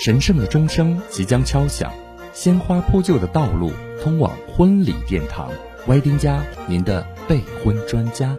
神圣的钟声即将敲响，鲜花铺就的道路通往婚礼殿堂。歪丁家，您的备婚专家。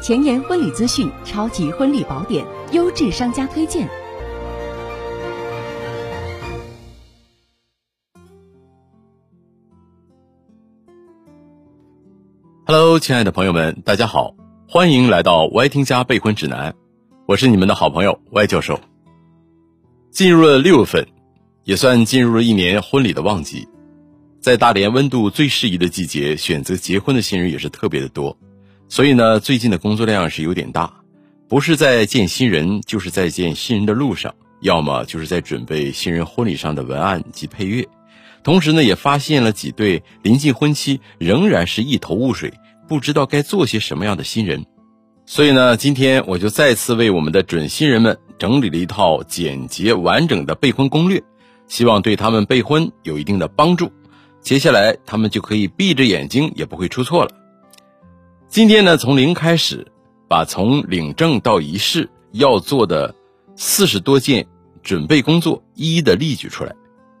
前沿婚礼资讯，超级婚礼宝典，优质商家推荐。Hello，亲爱的朋友们，大家好，欢迎来到歪丁家备婚指南，我是你们的好朋友歪教授。进入了六月份，也算进入了一年婚礼的旺季。在大连温度最适宜的季节，选择结婚的新人也是特别的多。所以呢，最近的工作量是有点大，不是在见新人，就是在见新人的路上，要么就是在准备新人婚礼上的文案及配乐。同时呢，也发现了几对临近婚期仍然是一头雾水，不知道该做些什么样的新人。所以呢，今天我就再次为我们的准新人们整理了一套简洁完整的备婚攻略，希望对他们备婚有一定的帮助。接下来他们就可以闭着眼睛也不会出错了。今天呢，从零开始，把从领证到仪式要做的四十多件准备工作一一的例举出来。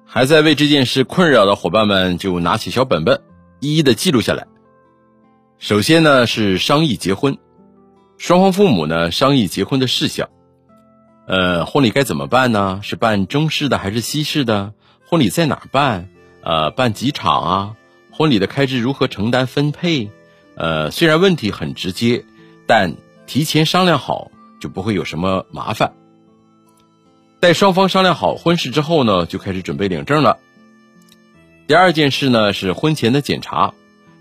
还在为这件事困扰的伙伴们，就拿起小本本，一一的记录下来。首先呢，是商议结婚。双方父母呢商议结婚的事项，呃，婚礼该怎么办呢？是办中式的还是西式的？婚礼在哪儿办？呃，办几场啊？婚礼的开支如何承担分配？呃，虽然问题很直接，但提前商量好就不会有什么麻烦。待双方商量好婚事之后呢，就开始准备领证了。第二件事呢是婚前的检查，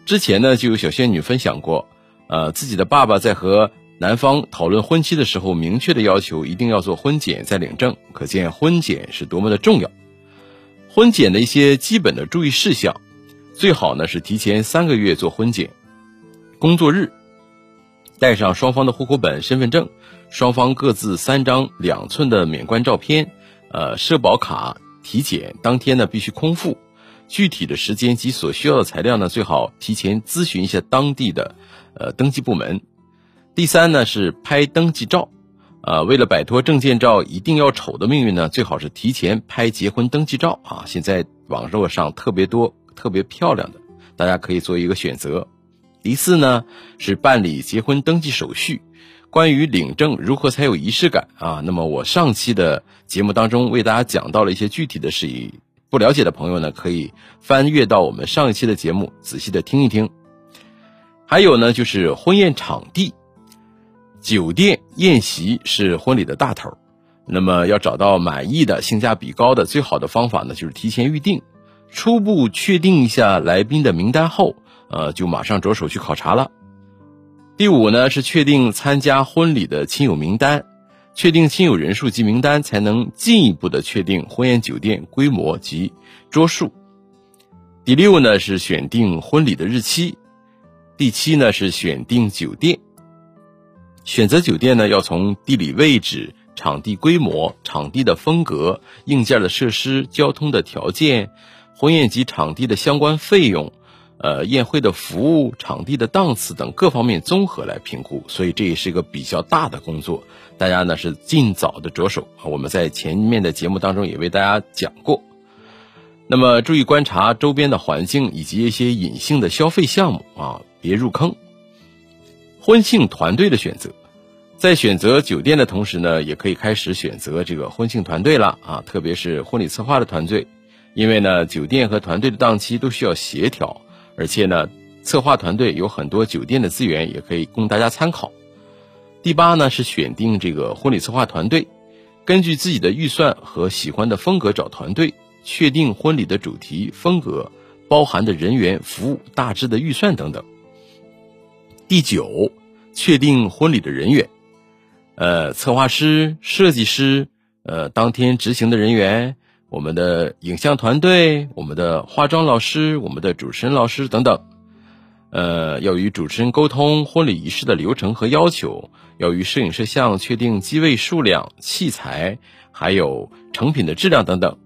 之前呢就有小仙女分享过，呃，自己的爸爸在和男方讨论婚期的时候，明确的要求一定要做婚检再领证，可见婚检是多么的重要。婚检的一些基本的注意事项，最好呢是提前三个月做婚检，工作日带上双方的户口本、身份证，双方各自三张两寸的免冠照片，呃，社保卡，体检当天呢必须空腹，具体的时间及所需要的材料呢，最好提前咨询一下当地的呃登记部门。第三呢是拍登记照，呃，为了摆脱证件照一定要丑的命运呢，最好是提前拍结婚登记照啊。现在网络上特别多、特别漂亮的，大家可以做一个选择。第四呢是办理结婚登记手续，关于领证如何才有仪式感啊？那么我上期的节目当中为大家讲到了一些具体的事宜，不了解的朋友呢可以翻阅到我们上一期的节目，仔细的听一听。还有呢就是婚宴场地。酒店宴席是婚礼的大头，那么要找到满意的、性价比高的，最好的方法呢，就是提前预定。初步确定一下来宾的名单后，呃，就马上着手去考察了。第五呢，是确定参加婚礼的亲友名单，确定亲友人数及名单，才能进一步的确定婚宴酒店规模及桌数。第六呢，是选定婚礼的日期。第七呢，是选定酒店。选择酒店呢，要从地理位置、场地规模、场地的风格、硬件的设施、交通的条件、婚宴及场地的相关费用、呃宴会的服务、场地的档次等各方面综合来评估。所以这也是一个比较大的工作，大家呢是尽早的着手。我们在前面的节目当中也为大家讲过。那么注意观察周边的环境以及一些隐性的消费项目啊，别入坑。婚庆团队的选择，在选择酒店的同时呢，也可以开始选择这个婚庆团队了啊，特别是婚礼策划的团队，因为呢，酒店和团队的档期都需要协调，而且呢，策划团队有很多酒店的资源，也可以供大家参考。第八呢是选定这个婚礼策划团队，根据自己的预算和喜欢的风格找团队，确定婚礼的主题风格，包含的人员、服务、大致的预算等等。第九，确定婚礼的人员，呃，策划师、设计师，呃，当天执行的人员，我们的影像团队，我们的化妆老师，我们的主持人老师等等，呃，要与主持人沟通婚礼仪式的流程和要求，要与摄影摄像确定机位数量、器材，还有成品的质量等等，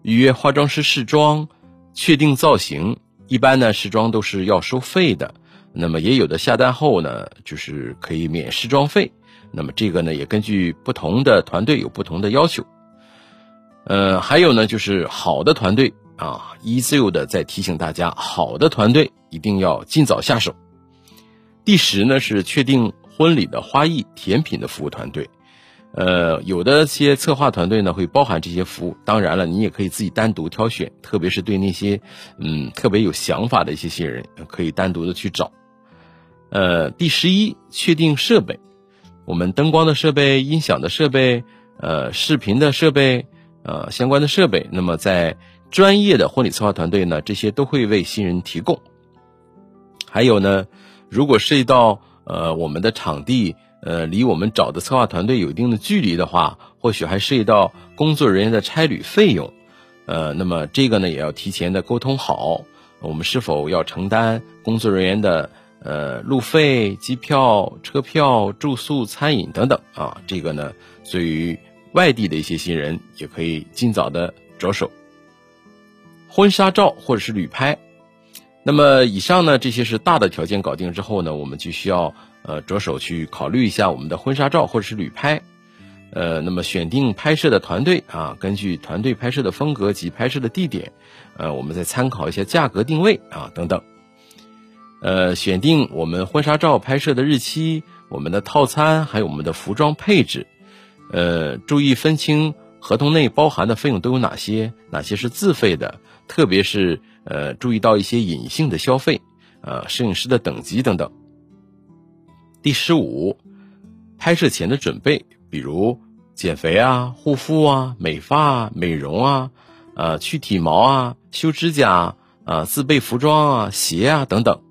预约化妆师试妆，确定造型，一般呢试妆都是要收费的。那么也有的下单后呢，就是可以免试妆费。那么这个呢，也根据不同的团队有不同的要求。呃，还有呢，就是好的团队啊，一自由的在提醒大家，好的团队一定要尽早下手。第十呢是确定婚礼的花艺、甜品的服务团队。呃，有的些策划团队呢会包含这些服务，当然了，你也可以自己单独挑选，特别是对那些嗯特别有想法的一些新人，可以单独的去找。呃，第十一，确定设备，我们灯光的设备、音响的设备、呃视频的设备、呃相关的设备，那么在专业的婚礼策划团队呢，这些都会为新人提供。还有呢，如果涉及到呃我们的场地。呃，离我们找的策划团队有一定的距离的话，或许还涉及到工作人员的差旅费用，呃，那么这个呢也要提前的沟通好，我们是否要承担工作人员的呃路费、机票、车票、住宿、餐饮等等啊？这个呢，对于外地的一些新人也可以尽早的着手。婚纱照或者是旅拍，那么以上呢这些是大的条件搞定之后呢，我们就需要。呃，着手去考虑一下我们的婚纱照或者是旅拍，呃，那么选定拍摄的团队啊，根据团队拍摄的风格及拍摄的地点，呃，我们再参考一下价格定位啊等等，呃，选定我们婚纱照拍摄的日期、我们的套餐还有我们的服装配置，呃，注意分清合同内包含的费用都有哪些，哪些是自费的，特别是呃，注意到一些隐性的消费，呃，摄影师的等级等等。第十五，拍摄前的准备，比如减肥啊、护肤啊、美发啊、美容啊、呃去体毛啊、修指甲啊、自备服装啊、鞋啊等等。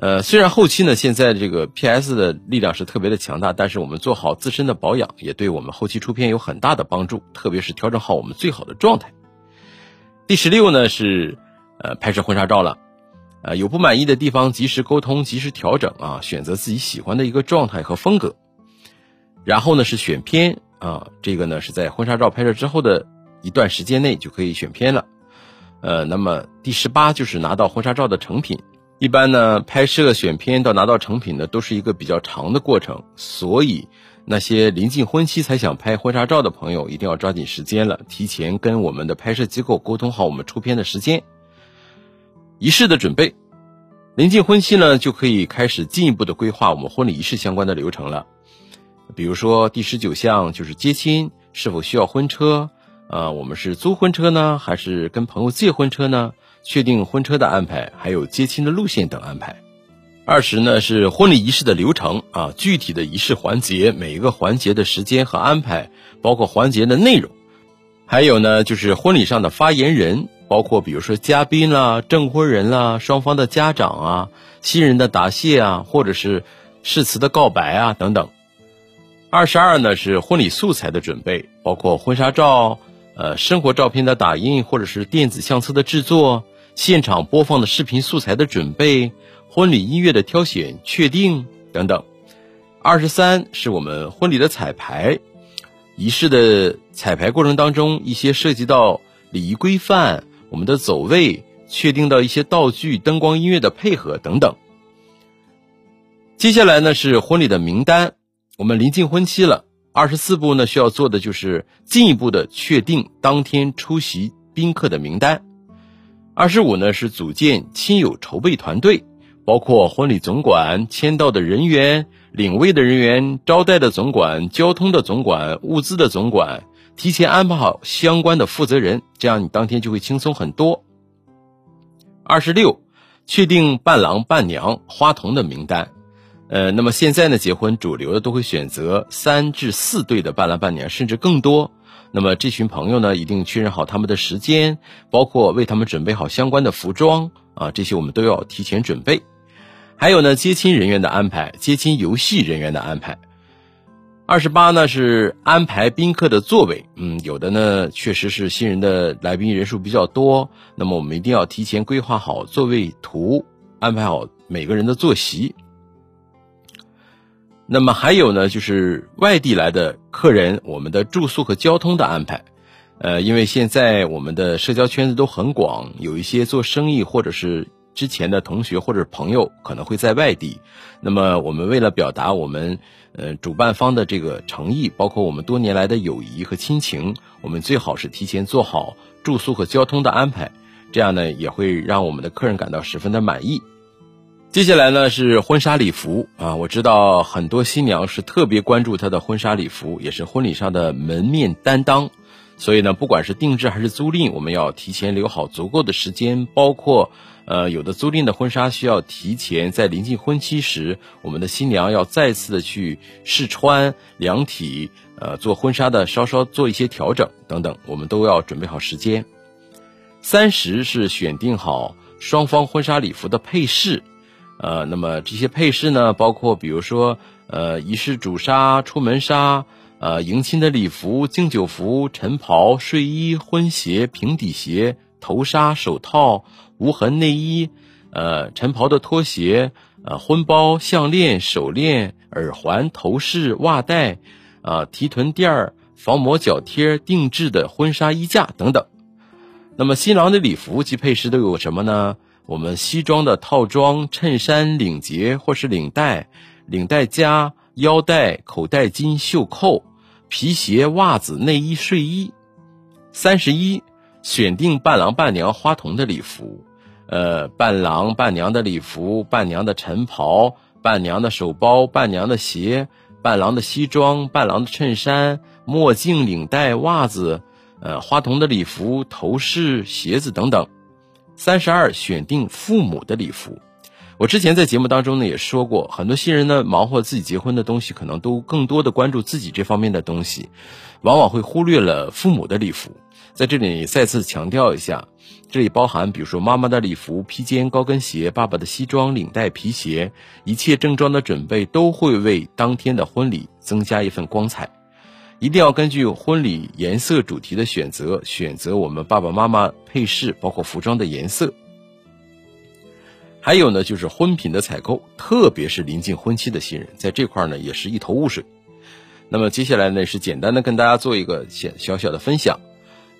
呃，虽然后期呢，现在这个 PS 的力量是特别的强大，但是我们做好自身的保养，也对我们后期出片有很大的帮助，特别是调整好我们最好的状态。第十六呢是，呃，拍摄婚纱照了。呃，有不满意的地方，及时沟通，及时调整啊，选择自己喜欢的一个状态和风格。然后呢是选片啊，这个呢是在婚纱照拍摄之后的一段时间内就可以选片了。呃，那么第十八就是拿到婚纱照的成品。一般呢拍摄选片到拿到成品呢都是一个比较长的过程，所以那些临近婚期才想拍婚纱照的朋友一定要抓紧时间了，提前跟我们的拍摄机构沟通好我们出片的时间。仪式的准备，临近婚期呢，就可以开始进一步的规划我们婚礼仪式相关的流程了。比如说第十九项就是接亲，是否需要婚车？啊，我们是租婚车呢，还是跟朋友借婚车呢？确定婚车的安排，还有接亲的路线等安排。二十呢是婚礼仪式的流程啊，具体的仪式环节，每一个环节的时间和安排，包括环节的内容，还有呢就是婚礼上的发言人。包括比如说嘉宾啦、证婚人啦、双方的家长啊、新人的答谢啊，或者是誓词的告白啊等等。二十二呢是婚礼素材的准备，包括婚纱照、呃生活照片的打印或者是电子相册的制作、现场播放的视频素材的准备、婚礼音乐的挑选确定等等。二十三是我们婚礼的彩排，仪式的彩排过程当中，一些涉及到礼仪规范。我们的走位确定到一些道具、灯光、音乐的配合等等。接下来呢是婚礼的名单，我们临近婚期了，二十四步呢需要做的就是进一步的确定当天出席宾客的名单。二十五呢是组建亲友筹备团队，包括婚礼总管、签到的人员、领位的人员、招待的总管、交通的总管、物资的总管。提前安排好相关的负责人，这样你当天就会轻松很多。二十六，确定伴郎伴娘花童的名单。呃，那么现在呢，结婚主流的都会选择三至四对的伴郎伴娘，甚至更多。那么这群朋友呢，一定确认好他们的时间，包括为他们准备好相关的服装啊，这些我们都要提前准备。还有呢，接亲人员的安排，接亲游戏人员的安排。二十八呢是安排宾客的座位，嗯，有的呢确实是新人的来宾人数比较多，那么我们一定要提前规划好座位图，安排好每个人的坐席。那么还有呢就是外地来的客人，我们的住宿和交通的安排，呃，因为现在我们的社交圈子都很广，有一些做生意或者是之前的同学或者朋友可能会在外地，那么我们为了表达我们呃主办方的这个诚意，包括我们多年来的友谊和亲情，我们最好是提前做好住宿和交通的安排，这样呢也会让我们的客人感到十分的满意。接下来呢是婚纱礼服啊，我知道很多新娘是特别关注她的婚纱礼服，也是婚礼上的门面担当。所以呢，不管是定制还是租赁，我们要提前留好足够的时间。包括，呃，有的租赁的婚纱需要提前在临近婚期时，我们的新娘要再次的去试穿、量体，呃，做婚纱的稍稍做一些调整等等，我们都要准备好时间。三十是选定好双方婚纱礼服的配饰，呃，那么这些配饰呢，包括比如说，呃，仪式主纱、出门纱。呃，迎亲的礼服、敬酒服、晨袍、睡衣、婚鞋、平底鞋、头纱、手套、无痕内衣，呃，晨袍的拖鞋，呃，婚包、项链、手链、耳环、头饰、袜带，啊，提臀垫儿、防磨脚贴、定制的婚纱衣架等等。那么新郎的礼服及配饰都有什么呢？我们西装的套装、衬衫、领结或是领带、领带夹、腰带、口袋巾、袖扣。皮鞋、袜子、内衣、睡衣，三十一，选定伴郎伴娘花童的礼服，呃，伴郎伴娘的礼服，伴娘的晨袍，伴娘的手包，伴娘的鞋，伴郎的西装，伴郎的衬衫、墨镜、领带、袜子，呃，花童的礼服、头饰、鞋子等等。三十二，选定父母的礼服。我之前在节目当中呢也说过，很多新人呢忙活自己结婚的东西，可能都更多的关注自己这方面的东西，往往会忽略了父母的礼服。在这里再次强调一下，这里包含比如说妈妈的礼服、披肩、高跟鞋，爸爸的西装、领带、皮鞋，一切正装的准备都会为当天的婚礼增加一份光彩。一定要根据婚礼颜色主题的选择，选择我们爸爸妈妈配饰，包括服装的颜色。还有呢，就是婚品的采购，特别是临近婚期的新人，在这块呢也是一头雾水。那么接下来呢是简单的跟大家做一个小小小的分享。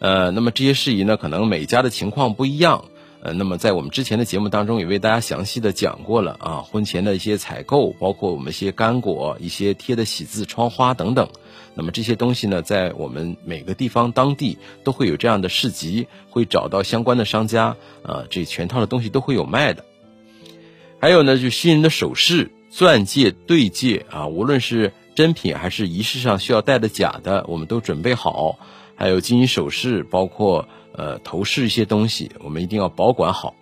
呃，那么这些事宜呢，可能每家的情况不一样。呃，那么在我们之前的节目当中也为大家详细的讲过了啊，婚前的一些采购，包括我们一些干果、一些贴的喜字、窗花等等。那么这些东西呢，在我们每个地方当地都会有这样的市集，会找到相关的商家，啊，这全套的东西都会有卖的。还有呢，就新人的首饰、钻戒、对戒啊，无论是真品还是仪式上需要戴的假的，我们都准备好。还有金银首饰，包括呃头饰一些东西，我们一定要保管好。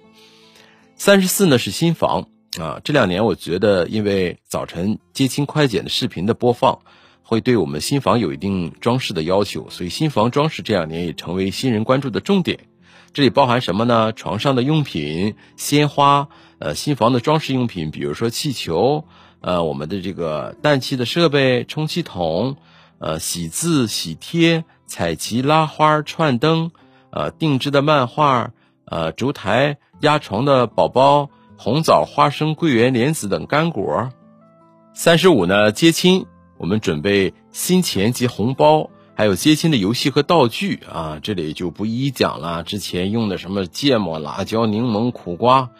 三十四呢是新房啊，这两年我觉得，因为早晨接亲快剪的视频的播放，会对我们新房有一定装饰的要求，所以新房装饰这两年也成为新人关注的重点。这里包含什么呢？床上的用品、鲜花。呃，新房的装饰用品，比如说气球，呃，我们的这个氮气的设备、充气筒，呃，喜字、喜贴、彩旗、拉花、串灯，呃，定制的漫画，呃，烛台、压床的宝宝、红枣、花生、桂圆、莲子等干果。三十五呢，接亲，我们准备新钱及红包，还有接亲的游戏和道具啊，这里就不一一讲了。之前用的什么芥末、辣椒、柠檬、苦瓜。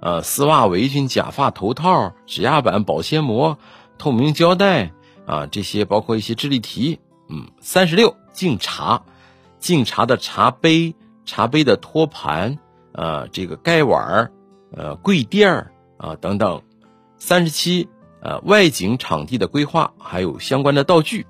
呃，丝袜、围裙、假发、头套、指压板、保鲜膜、透明胶带啊，这些包括一些智力题。嗯，三十六敬茶，敬茶的茶杯、茶杯的托盘，呃，这个盖碗呃，柜垫儿啊等等。三十七，呃，外景场地的规划，还有相关的道具。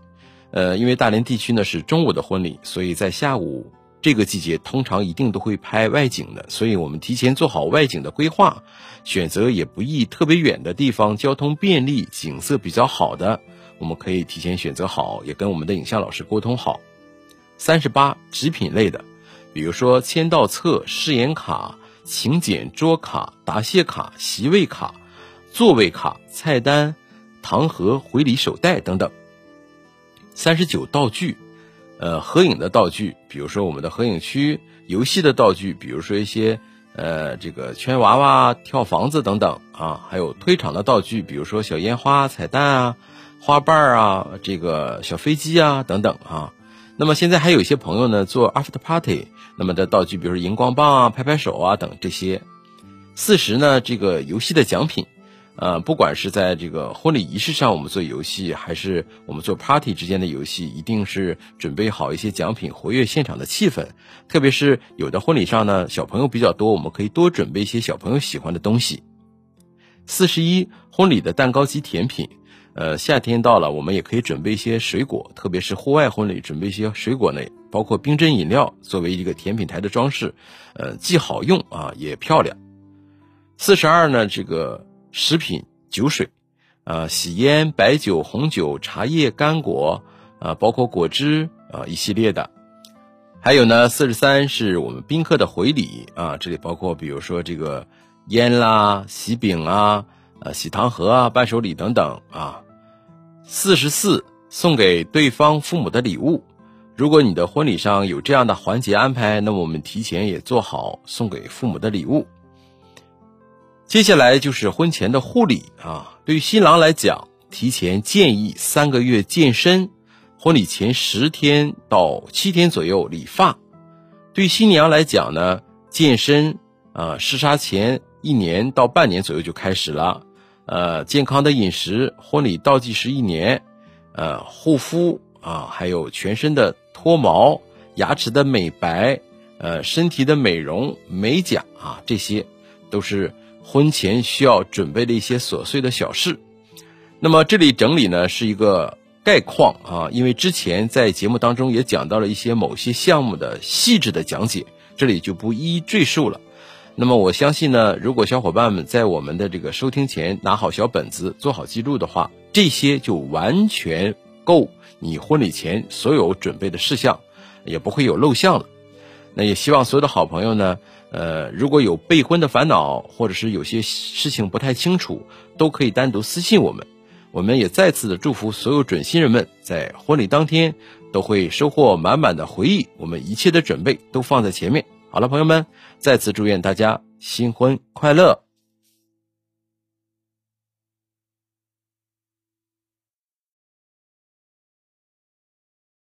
呃，因为大连地区呢是中午的婚礼，所以在下午。这个季节通常一定都会拍外景的，所以我们提前做好外景的规划，选择也不宜特别远的地方，交通便利、景色比较好的，我们可以提前选择好，也跟我们的影像老师沟通好。三十八纸品类的，比如说签到册、誓言卡、请柬桌卡、答谢卡、席位卡、座位卡、菜单、糖盒、回礼手袋等等。三十九道具。呃，合影的道具，比如说我们的合影区；游戏的道具，比如说一些呃这个圈娃娃、跳房子等等啊；还有推场的道具，比如说小烟花、彩蛋啊、花瓣啊、这个小飞机啊等等啊。那么现在还有一些朋友呢做 after party，那么的道具，比如说荧光棒啊、拍拍手啊等这些。四十呢，这个游戏的奖品，呃，不管是在这个婚礼仪式上我们做游戏，还是我们做 party 之间的游戏，一定是准备好一些奖品，活跃现场的气氛。特别是有的婚礼上呢，小朋友比较多，我们可以多准备一些小朋友喜欢的东西。四十一，婚礼的蛋糕及甜品。呃，夏天到了，我们也可以准备一些水果，特别是户外婚礼，准备一些水果类，包括冰镇饮料，作为一个甜品台的装饰，呃，既好用啊，也漂亮。四十二呢，这个食品酒水，啊，喜烟、白酒、红酒、茶叶、干果，啊，包括果汁啊，一系列的。还有呢，四十三是我们宾客的回礼啊，这里包括比如说这个烟啦、喜饼啊、呃喜糖盒啊、伴手礼等等啊。四十四，送给对方父母的礼物。如果你的婚礼上有这样的环节安排，那么我们提前也做好送给父母的礼物。接下来就是婚前的护理啊，对于新郎来讲，提前建议三个月健身，婚礼前十天到七天左右理发。对新娘来讲呢，健身啊，试纱前一年到半年左右就开始了。呃，健康的饮食，婚礼倒计时一年，呃，护肤啊，还有全身的脱毛、牙齿的美白，呃，身体的美容、美甲啊，这些都是婚前需要准备的一些琐碎的小事。那么这里整理呢是一个概况啊，因为之前在节目当中也讲到了一些某些项目的细致的讲解，这里就不一一赘述了。那么我相信呢，如果小伙伴们在我们的这个收听前拿好小本子，做好记录的话，这些就完全够你婚礼前所有准备的事项，也不会有漏项了。那也希望所有的好朋友呢，呃，如果有备婚的烦恼，或者是有些事情不太清楚，都可以单独私信我们。我们也再次的祝福所有准新人们在婚礼当天都会收获满满的回忆。我们一切的准备都放在前面。好了，朋友们，再次祝愿大家新婚快乐。